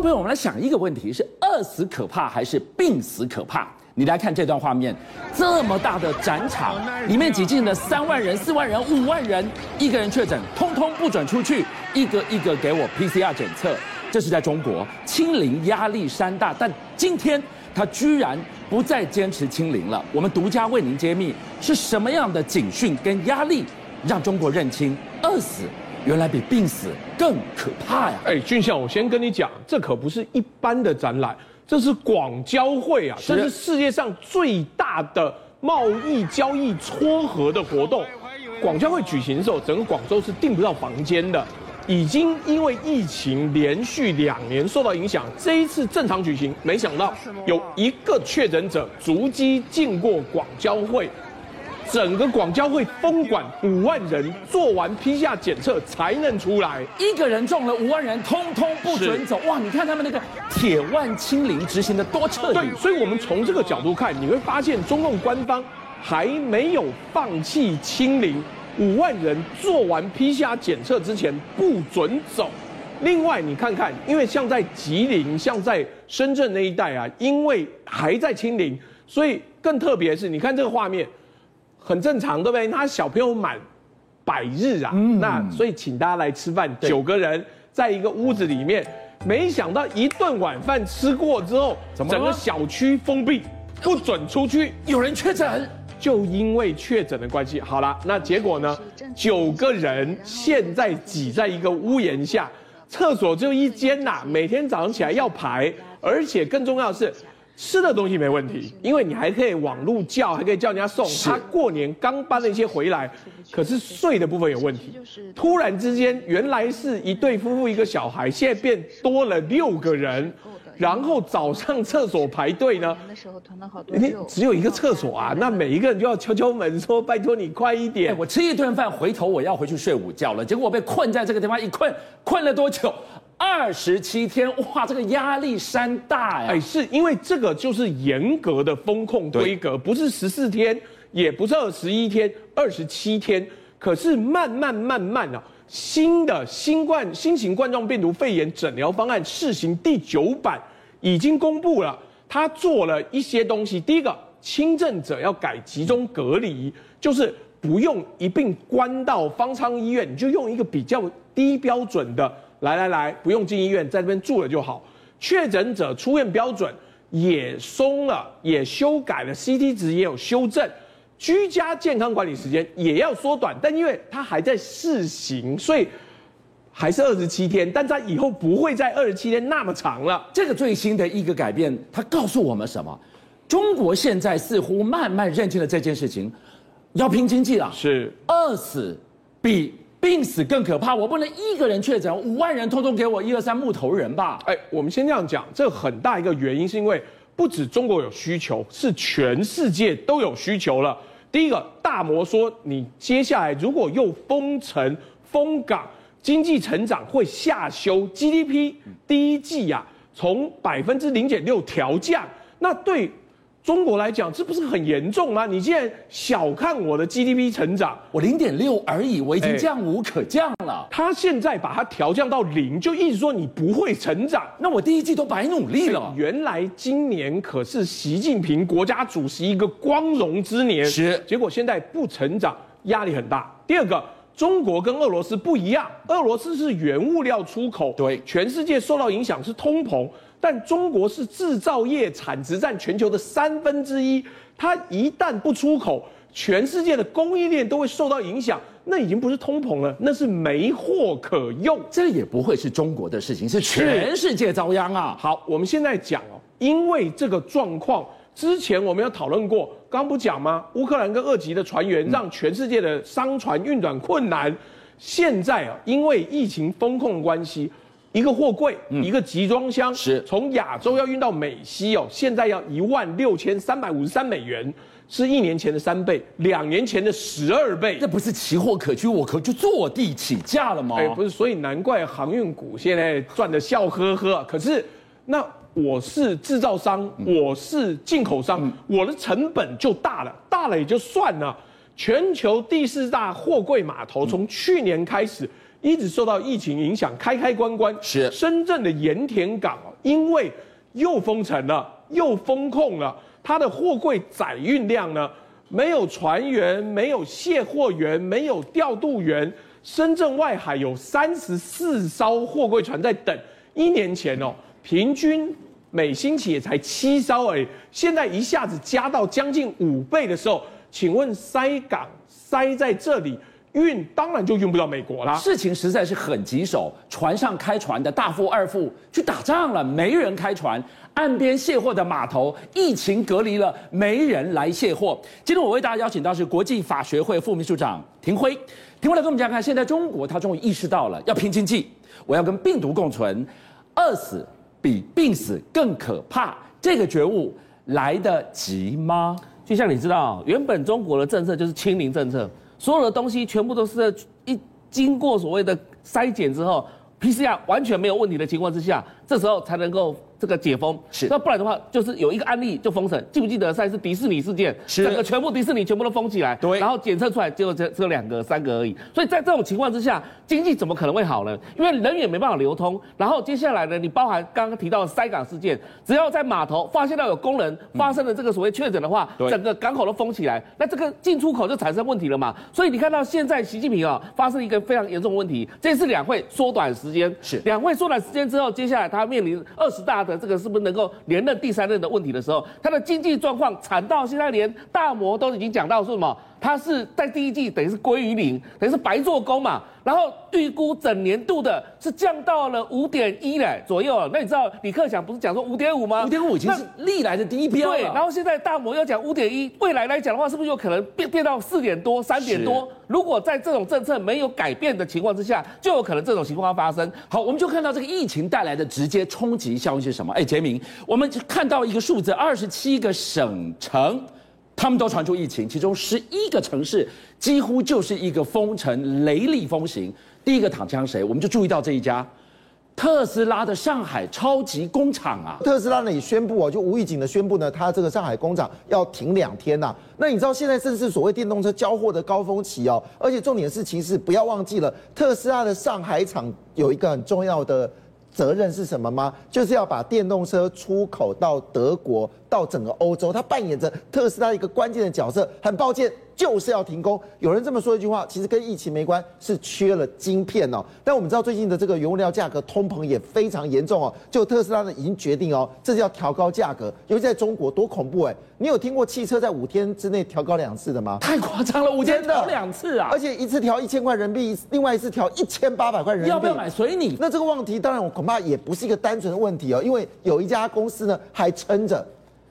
众朋友，我们来想一个问题：是饿死可怕还是病死可怕？你来看这段画面，这么大的展场，里面挤进了三万人、四万人、五万人，一个人确诊，通通不准出去，一个一个给我 PCR 检测。这是在中国，清零压力山大，但今天他居然不再坚持清零了。我们独家为您揭秘，是什么样的警讯跟压力，让中国认清饿死原来比病死更可怕呀？哎，俊相，我先跟你讲，这可不是一般的展览，这是广交会啊，这是世界上最大的贸易交易撮合的活动。广交会举行的时候，整个广州是订不到房间的。已经因为疫情连续两年受到影响，这一次正常举行，没想到有一个确诊者足迹进过广交会，整个广交会封管五万人，做完 PCR 检测才能出来。一个人中了，五万人通通不准走。哇，你看他们那个铁腕清零执行的多彻底。对，所以我们从这个角度看，你会发现中共官方还没有放弃清零。五万人做完 PCR 检测之前不准走。另外，你看看，因为像在吉林、像在深圳那一带啊，因为还在清零，所以更特别是，你看这个画面，很正常，对不对？他小朋友满百日啊，嗯、那所以请大家来吃饭，九个人在一个屋子里面，没想到一顿晚饭吃过之后，整个小区封闭，不准出去，有人确诊。就因为确诊的关系，好了，那结果呢？九个人现在挤在一个屋檐下，厕所只有一间呐，每天早上起来要排，而且更重要的是，吃的东西没问题，因为你还可以网路叫，还可以叫人家送。他过年刚搬了一些回来，可是睡的部分有问题。突然之间，原来是一对夫妇一个小孩，现在变多了六个人。然后早上厕所排队呢，那时候囤了好多肉，只有一个厕所啊，那每一个人就要敲敲门说：“拜托你快一点。”我吃一顿饭，回头我要回去睡午觉了。结果我被困在这个地方，一困困了多久？二十七天，哇，这个压力山大呀！哎，是因为这个就是严格的风控规格，不是十四天，也不是二十一天，二十七天。可是慢慢慢慢啊。新的新冠新型冠状病毒肺炎诊疗方案试行第九版已经公布了，他做了一些东西。第一个，轻症者要改集中隔离，就是不用一并关到方舱医院，你就用一个比较低标准的，来来来，不用进医院，在这边住了就好。确诊者出院标准也松了，也修改了，CT 值也有修正。居家健康管理时间也要缩短，但因为它还在试行，所以还是二十七天。但它以后不会在二十七天那么长了。这个最新的一个改变，它告诉我们什么？中国现在似乎慢慢认清了这件事情，要拼经济了。是，饿死比病死更可怕。我不能一个人确诊，五万人通通给我一二三木头人吧？哎，我们先这样讲，这很大一个原因是因为不止中国有需求，是全世界都有需求了。第一个大摩说，你接下来如果又封城封港，经济成长会下修，GDP 第一季呀、啊、从百分之零点六调降，那对。中国来讲，这不是很严重吗？你竟然小看我的 GDP 成长，我零点六而已，我已经降无可降了。他现在把它调降到零，就意思说你不会成长。那我第一季都白努力了。原来今年可是习近平国家主席一个光荣之年，是。结果现在不成长，压力很大。第二个，中国跟俄罗斯不一样，俄罗斯是原物料出口，对，全世界受到影响是通膨。但中国是制造业产值占全球的三分之一，它一旦不出口，全世界的供应链都会受到影响。那已经不是通膨了，那是没货可用。这也不会是中国的事情，是全世界遭殃啊。好，我们现在讲哦，因为这个状况，之前我们有讨论过，刚不讲吗？乌克兰跟二级的船员让全世界的商船运转困难。现在啊，因为疫情封控的关系。一个货柜，嗯、一个集装箱，是从亚洲要运到美西哦，现在要一万六千三百五十三美元，是一年前的三倍，两年前的十二倍。这不是奇货可居，我可就坐地起价了吗？哎，不是，所以难怪航运股现在赚得笑呵呵。可是，那我是制造商，我是进口商，嗯、我的成本就大了，大了也就算了。全球第四大货柜码头从去年开始。一直受到疫情影响，开开关关。是深圳的盐田港因为又封城了，又封控了，它的货柜载运量呢，没有船员，没有卸货员，没有调度员。深圳外海有三十四艘货柜船在等，一年前哦，平均每星期也才七艘而已，现在一下子加到将近五倍的时候，请问塞港塞在这里？运当然就运不到美国啦。事情实在是很棘手，船上开船的大副、二副去打仗了，没人开船；岸边卸货的码头疫情隔离了，没人来卸货。今天我为大家邀请到是国际法学会副秘书长廷辉，廷辉来跟我们讲看，现在中国他终于意识到了要拼经济，我要跟病毒共存，饿死比病死更可怕，这个觉悟来得及吗？就像你知道，原本中国的政策就是清零政策。所有的东西全部都是一经过所谓的筛检之后，PCR 完全没有问题的情况之下，这时候才能够。这个解封是，那不然的话，就是有一个案例就封城。记不记得上一次迪士尼事件，是整个全部迪士尼全部都封起来，对，然后检测出来结果只只有两个、三个而已。所以在这种情况之下，经济怎么可能会好呢？因为人也没办法流通。然后接下来呢，你包含刚刚提到的塞港事件，只要在码头发现到有工人发生了这个所谓确诊的话，嗯、整个港口都封起来，那这个进出口就产生问题了嘛。所以你看到现在习近平啊，发生一个非常严重的问题，这次两会缩短时间，是两会缩短时间之后，接下来他面临二十大这个是不是能够。连任第三任的问题的时候，他的经济状况惨到现在连大摩都已经讲到说什么？他是在第一季等于是归于零，等于是白做工嘛。然后预估整年度的是降到了五点一嘞左右。那你知道李克强不是讲说五点五吗？五点五已经是历来的第一标了。对，然后现在大摩要讲五点一，未来来讲的话，是不是有可能变变到四点多、三点多？如果在这种政策没有改变的情况之下，就有可能这种情况发生。好，我们就看到这个疫情带来的直接冲击效应是什么？哎，杰明，我们看到一个数字，二十七个省城。他们都传出疫情，其中十一个城市几乎就是一个封城、雷厉风行。第一个躺枪谁？我们就注意到这一家特斯拉的上海超级工厂啊。特斯拉呢也宣布啊，就无预警的宣布呢，它这个上海工厂要停两天呐、啊。那你知道现在正是所谓电动车交货的高峰期哦，而且重点是，其实不要忘记了，特斯拉的上海厂有一个很重要的责任是什么吗？就是要把电动车出口到德国。到整个欧洲，它扮演着特斯拉一个关键的角色。很抱歉，就是要停工。有人这么说一句话，其实跟疫情没关，是缺了晶片哦。但我们知道最近的这个原物料价格通膨也非常严重哦。就特斯拉呢已经决定哦，这是要调高价格，尤其在中国多恐怖哎！你有听过汽车在五天之内调高两次的吗？太夸张了，五天调两次啊！而且一次调一千块人民币，另外一次调一千八百块人民币。要不要买随你？那这个问题当然我恐怕也不是一个单纯的问题哦，因为有一家公司呢还撑着。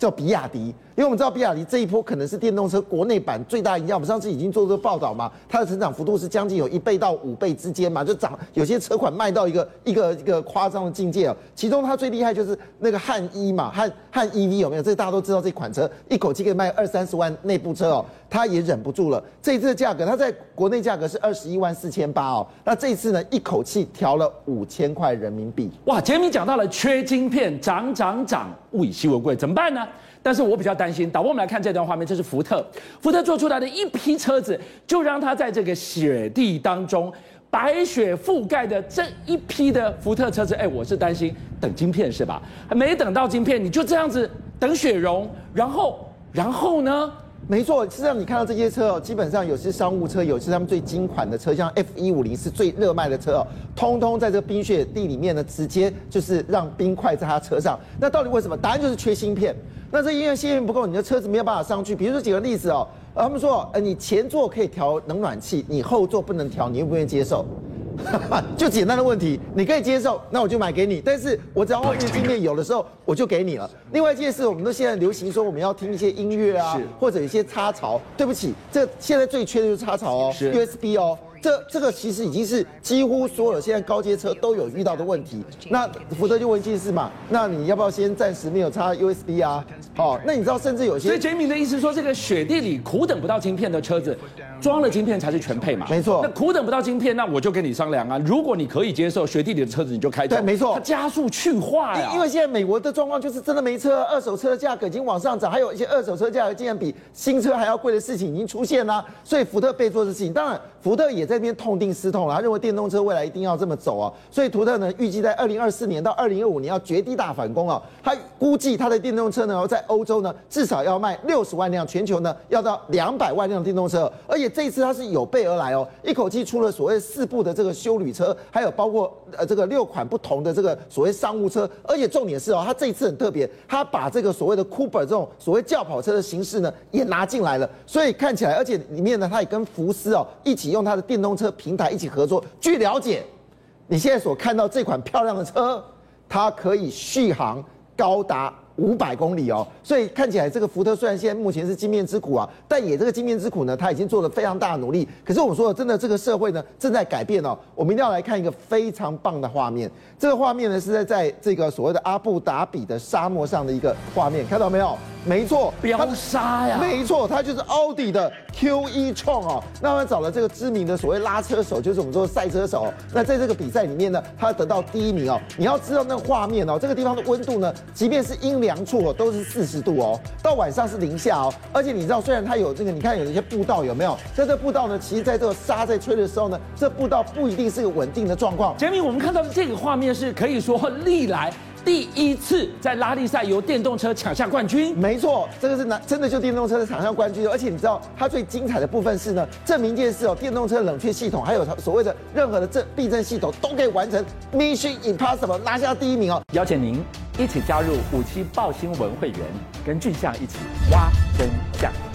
叫比亚迪，因为我们知道比亚迪这一波可能是电动车国内版最大赢家。我们上次已经做这个报道嘛，它的成长幅度是将近有一倍到五倍之间嘛，就涨有些车款卖到一个一个一个夸张的境界哦。其中它最厉害就是那个汉 E 嘛，汉汉 EV 有没有？这大家都知道这款车一口气可以卖二三十万内部车哦，它也忍不住了。这一次的价格，它在国内价格是二十一万四千八哦，那这一次呢一口气调了五千块人民币。哇，杰米讲到了缺晶片，涨涨涨，物以稀为贵，怎么办呢？但是我比较担心，导播，我们来看这段画面，这是福特，福特做出来的一批车子，就让它在这个雪地当中，白雪覆盖的这一批的福特车子，哎，我是担心等晶片是吧？还没等到晶片，你就这样子等雪融，然后，然后呢？没错，实际上你看到这些车哦，基本上有些商务车，有些他们最新款的车，像 F 一五零是最热卖的车哦，通通在这个冰雪地里面呢，直接就是让冰块在它车上。那到底为什么？答案就是缺芯片。那这因为芯片不够，你的车子没有办法上去。比如说举个例子哦，他们说，呃，你前座可以调冷暖气，你后座不能调，你愿不愿意接受？就简单的问题，你可以接受，那我就买给你。但是我只要后面经验有的时候，我就给你了。另外一件事，我们都现在流行说我们要听一些音乐啊，或者一些插槽。对不起，这现在最缺的就是插槽哦，USB 哦。这这个其实已经是几乎所有现在高阶车都有遇到的问题。那福特就问一件事嘛，那你要不要先暂时没有插 USB 啊？好，那你知道甚至有些，所以杰米的意思说，这个雪地里苦等不到晶片的车子，装了晶片才是全配嘛。没错那苦等不到晶片，那我就跟你商量啊。如果你可以接受，雪地里的车子你就开走。对没错它加速去化呀。因为现在美国的状况就是真的没车，二手车的价格已经往上涨，还有一些二手车价格竟然比新车还要贵的事情已经出现了，所以福特被做的事情，当然福特也在那边痛定思痛了，他认为电动车未来一定要这么走啊，所以图特呢预计在二零二四年到二零二五年要绝地大反攻啊，他估计他的电动车呢在欧洲呢至少要卖六十万辆，全球呢要到两百万辆电动车，而且这一次他是有备而来哦，一口气出了所谓四部的这个休旅车，还有包括呃这个六款不同的这个所谓商务车，而且重点是哦，他这一次很特别，他把这个所谓的 Cooper 这种所谓轿跑车的形式呢也拿进来了，所以看起来，而且里面呢他也跟福斯哦一起用他的电电动车平台一起合作。据了解，你现在所看到这款漂亮的车，它可以续航高达。五百公里哦，所以看起来这个福特虽然现在目前是金面之苦啊，但也这个金面之苦呢，他已经做了非常大的努力。可是我们说，真的这个社会呢正在改变哦。我们一定要来看一个非常棒的画面，这个画面呢是在在这个所谓的阿布达比的沙漠上的一个画面，看到没有？没错，飙沙呀！没错，它就是奥迪的 Q-e-tron 哦。那他找了这个知名的所谓拉车手，就是我们说赛车手。那在这个比赛里面呢，他得到第一名哦。你要知道那个画面哦，这个地方的温度呢，即便是阴凉处哦，都是四十度哦。到晚上是零下哦。而且你知道，虽然它有这个，你看有一些步道有没有？在这步道呢，其实在这个沙在吹的时候呢，这步道不一定是个稳定的状况。杰米，我们看到的这个画面是可以说历来。第一次在拉力赛由电动车抢下冠军，没错，这个是拿真的就电动车的抢下冠军，而且你知道它最精彩的部分是呢，证明一件事哦，电动车冷却系统还有所谓的任何的震避震系统都可以完成 Mission Impossible 拿下第一名哦。邀请您一起加入五七爆新闻会员，跟俊相一起挖真相。